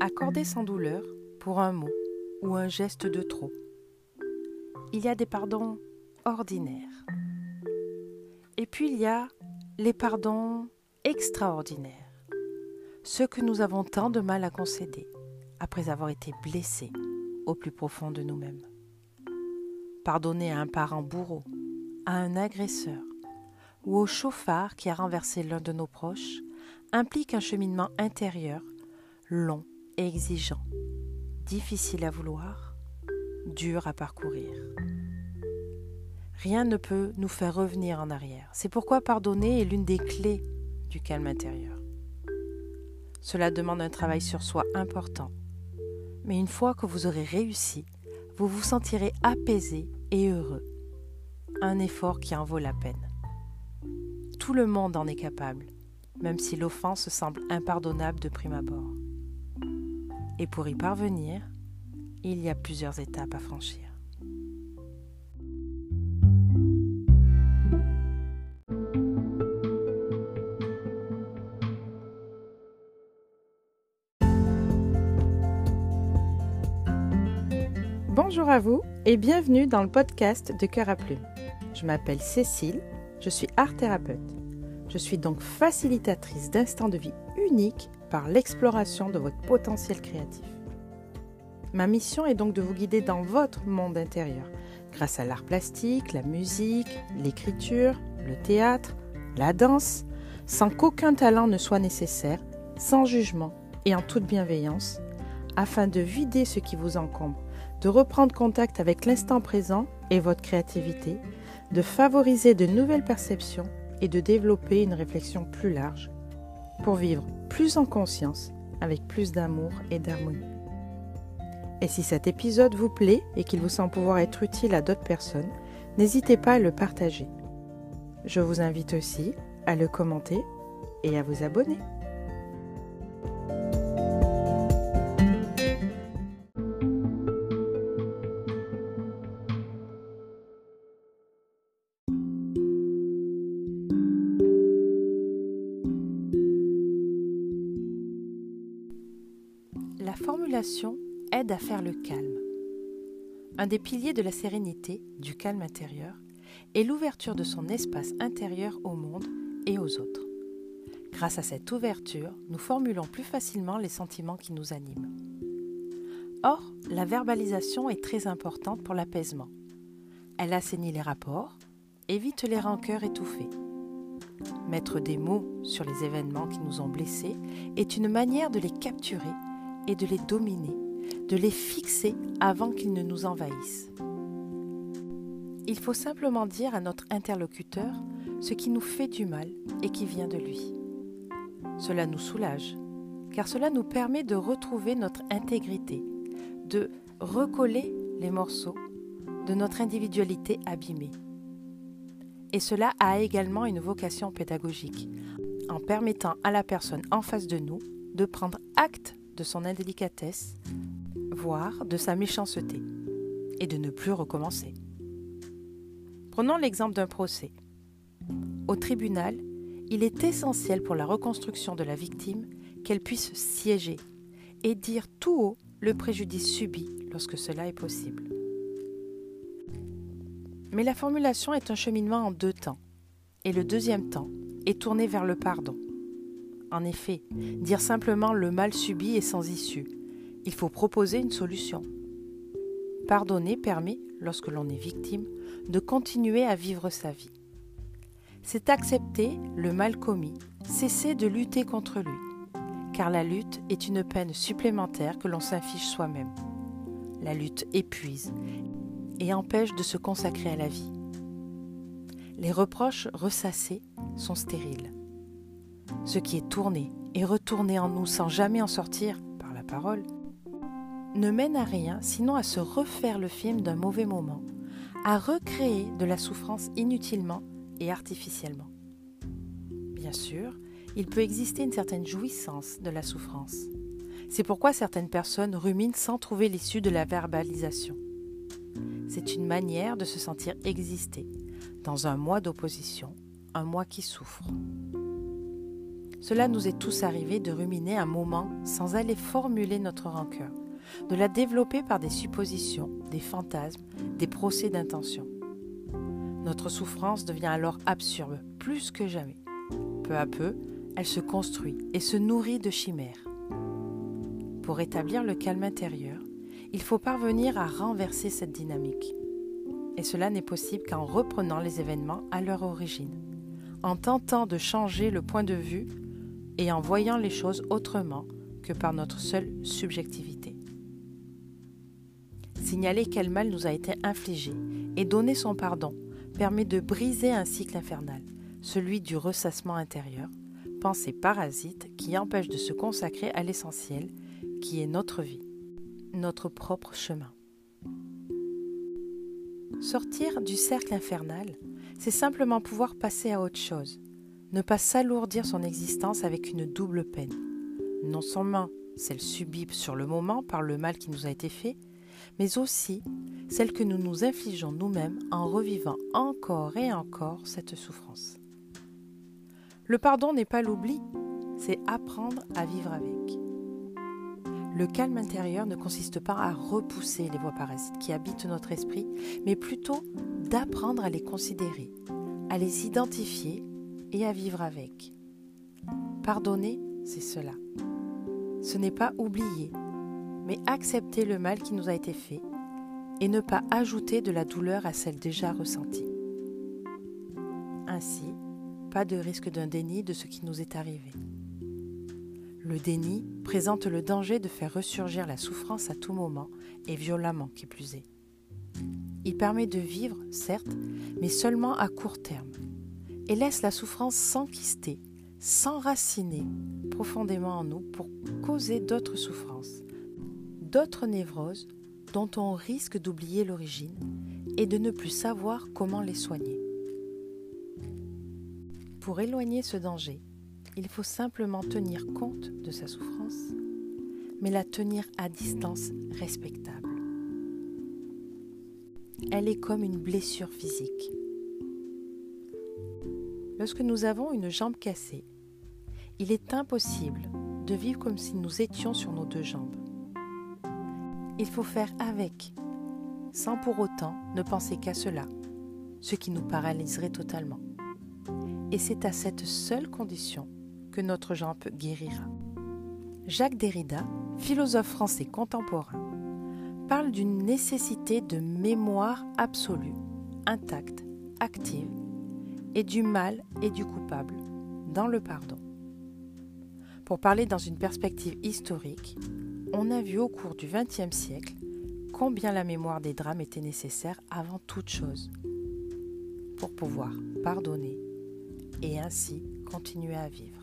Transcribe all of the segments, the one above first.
accorder sans douleur pour un mot ou un geste de trop. Il y a des pardons ordinaires. Et puis il y a les pardons extraordinaires, ceux que nous avons tant de mal à concéder après avoir été blessés au plus profond de nous-mêmes. Pardonner à un parent bourreau, à un agresseur ou au chauffard qui a renversé l'un de nos proches implique un cheminement intérieur long exigeant, difficile à vouloir, dur à parcourir. Rien ne peut nous faire revenir en arrière. C'est pourquoi pardonner est l'une des clés du calme intérieur. Cela demande un travail sur soi important. Mais une fois que vous aurez réussi, vous vous sentirez apaisé et heureux. Un effort qui en vaut la peine. Tout le monde en est capable, même si l'offense semble impardonnable de prime abord. Et pour y parvenir, il y a plusieurs étapes à franchir. Bonjour à vous et bienvenue dans le podcast de Cœur à Plume. Je m'appelle Cécile, je suis art thérapeute. Je suis donc facilitatrice d'instants de vie uniques par l'exploration de votre potentiel créatif. Ma mission est donc de vous guider dans votre monde intérieur grâce à l'art plastique, la musique, l'écriture, le théâtre, la danse, sans qu'aucun talent ne soit nécessaire, sans jugement et en toute bienveillance, afin de vider ce qui vous encombre de reprendre contact avec l'instant présent et votre créativité, de favoriser de nouvelles perceptions et de développer une réflexion plus large pour vivre plus en conscience avec plus d'amour et d'harmonie. Et si cet épisode vous plaît et qu'il vous semble pouvoir être utile à d'autres personnes, n'hésitez pas à le partager. Je vous invite aussi à le commenter et à vous abonner. Formulation aide à faire le calme. Un des piliers de la sérénité, du calme intérieur, est l'ouverture de son espace intérieur au monde et aux autres. Grâce à cette ouverture, nous formulons plus facilement les sentiments qui nous animent. Or, la verbalisation est très importante pour l'apaisement. Elle assainit les rapports, évite les rancœurs étouffées. Mettre des mots sur les événements qui nous ont blessés est une manière de les capturer et de les dominer, de les fixer avant qu'ils ne nous envahissent. Il faut simplement dire à notre interlocuteur ce qui nous fait du mal et qui vient de lui. Cela nous soulage, car cela nous permet de retrouver notre intégrité, de recoller les morceaux de notre individualité abîmée. Et cela a également une vocation pédagogique, en permettant à la personne en face de nous de prendre acte de son indélicatesse, voire de sa méchanceté, et de ne plus recommencer. Prenons l'exemple d'un procès. Au tribunal, il est essentiel pour la reconstruction de la victime qu'elle puisse siéger et dire tout haut le préjudice subi lorsque cela est possible. Mais la formulation est un cheminement en deux temps, et le deuxième temps est tourné vers le pardon. En effet, dire simplement le mal subi est sans issue. Il faut proposer une solution. Pardonner permet, lorsque l'on est victime, de continuer à vivre sa vie. C'est accepter le mal commis, cesser de lutter contre lui, car la lutte est une peine supplémentaire que l'on s'inflige soi-même. La lutte épuise et empêche de se consacrer à la vie. Les reproches ressassés sont stériles ce qui est tourné et retourné en nous sans jamais en sortir par la parole, ne mène à rien sinon à se refaire le film d'un mauvais moment, à recréer de la souffrance inutilement et artificiellement. Bien sûr, il peut exister une certaine jouissance de la souffrance. C'est pourquoi certaines personnes ruminent sans trouver l'issue de la verbalisation. C'est une manière de se sentir exister dans un moi d'opposition, un moi qui souffre. Cela nous est tous arrivé de ruminer un moment sans aller formuler notre rancœur, de la développer par des suppositions, des fantasmes, des procès d'intention. Notre souffrance devient alors absurde, plus que jamais. Peu à peu, elle se construit et se nourrit de chimères. Pour rétablir le calme intérieur, il faut parvenir à renverser cette dynamique. Et cela n'est possible qu'en reprenant les événements à leur origine, en tentant de changer le point de vue et en voyant les choses autrement que par notre seule subjectivité. Signaler quel mal nous a été infligé et donner son pardon permet de briser un cycle infernal, celui du ressassement intérieur, pensée parasite qui empêche de se consacrer à l'essentiel, qui est notre vie, notre propre chemin. Sortir du cercle infernal, c'est simplement pouvoir passer à autre chose, ne pas s'alourdir son existence avec une double peine. Non seulement celle subie sur le moment par le mal qui nous a été fait, mais aussi celle que nous nous infligeons nous-mêmes en revivant encore et encore cette souffrance. Le pardon n'est pas l'oubli, c'est apprendre à vivre avec. Le calme intérieur ne consiste pas à repousser les voies parasites qui habitent notre esprit, mais plutôt d'apprendre à les considérer, à les identifier et à vivre avec. Pardonner, c'est cela. Ce n'est pas oublier, mais accepter le mal qui nous a été fait et ne pas ajouter de la douleur à celle déjà ressentie. Ainsi, pas de risque d'un déni de ce qui nous est arrivé. Le déni présente le danger de faire ressurgir la souffrance à tout moment et violemment qui plus est. Il permet de vivre, certes, mais seulement à court terme, et laisse la souffrance s'enquister, s'enraciner profondément en nous pour causer d'autres souffrances, d'autres névroses dont on risque d'oublier l'origine et de ne plus savoir comment les soigner. Pour éloigner ce danger, il faut simplement tenir compte de sa souffrance, mais la tenir à distance respectable. Elle est comme une blessure physique. Lorsque nous avons une jambe cassée, il est impossible de vivre comme si nous étions sur nos deux jambes. Il faut faire avec, sans pour autant ne penser qu'à cela, ce qui nous paralyserait totalement. Et c'est à cette seule condition que notre jambe guérira. Jacques Derrida, philosophe français contemporain, parle d'une nécessité de mémoire absolue, intacte, active, et du mal et du coupable dans le pardon. Pour parler dans une perspective historique, on a vu au cours du XXe siècle combien la mémoire des drames était nécessaire avant toute chose pour pouvoir pardonner et ainsi continuer à vivre.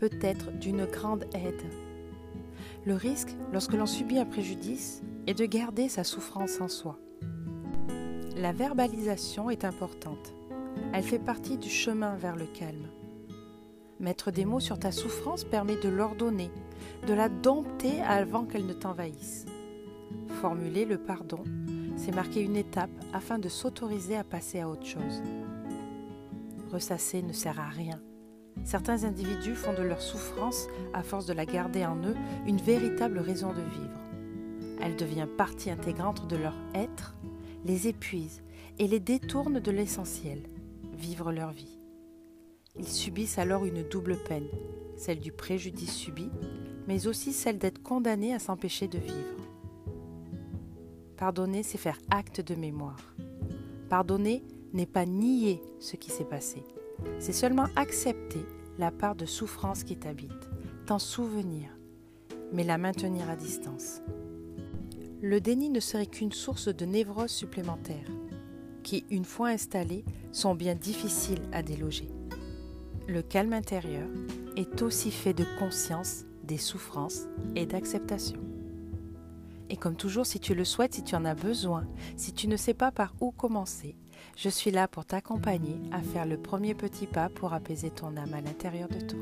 Peut être d'une grande aide. Le risque, lorsque l'on subit un préjudice, est de garder sa souffrance en soi. La verbalisation est importante. Elle fait partie du chemin vers le calme. Mettre des mots sur ta souffrance permet de l'ordonner, de la dompter avant qu'elle ne t'envahisse. Formuler le pardon, c'est marquer une étape afin de s'autoriser à passer à autre chose. Ressasser ne sert à rien. Certains individus font de leur souffrance, à force de la garder en eux, une véritable raison de vivre. Elle devient partie intégrante de leur être, les épuise et les détourne de l'essentiel, vivre leur vie. Ils subissent alors une double peine, celle du préjudice subi, mais aussi celle d'être condamnés à s'empêcher de vivre. Pardonner, c'est faire acte de mémoire. Pardonner n'est pas nier ce qui s'est passé, c'est seulement accepter la part de souffrance qui t'habite, t'en souvenir, mais la maintenir à distance. Le déni ne serait qu'une source de névrose supplémentaire, qui, une fois installées, sont bien difficiles à déloger. Le calme intérieur est aussi fait de conscience des souffrances et d'acceptation. Et comme toujours, si tu le souhaites, si tu en as besoin, si tu ne sais pas par où commencer, je suis là pour t'accompagner à faire le premier petit pas pour apaiser ton âme à l'intérieur de toi.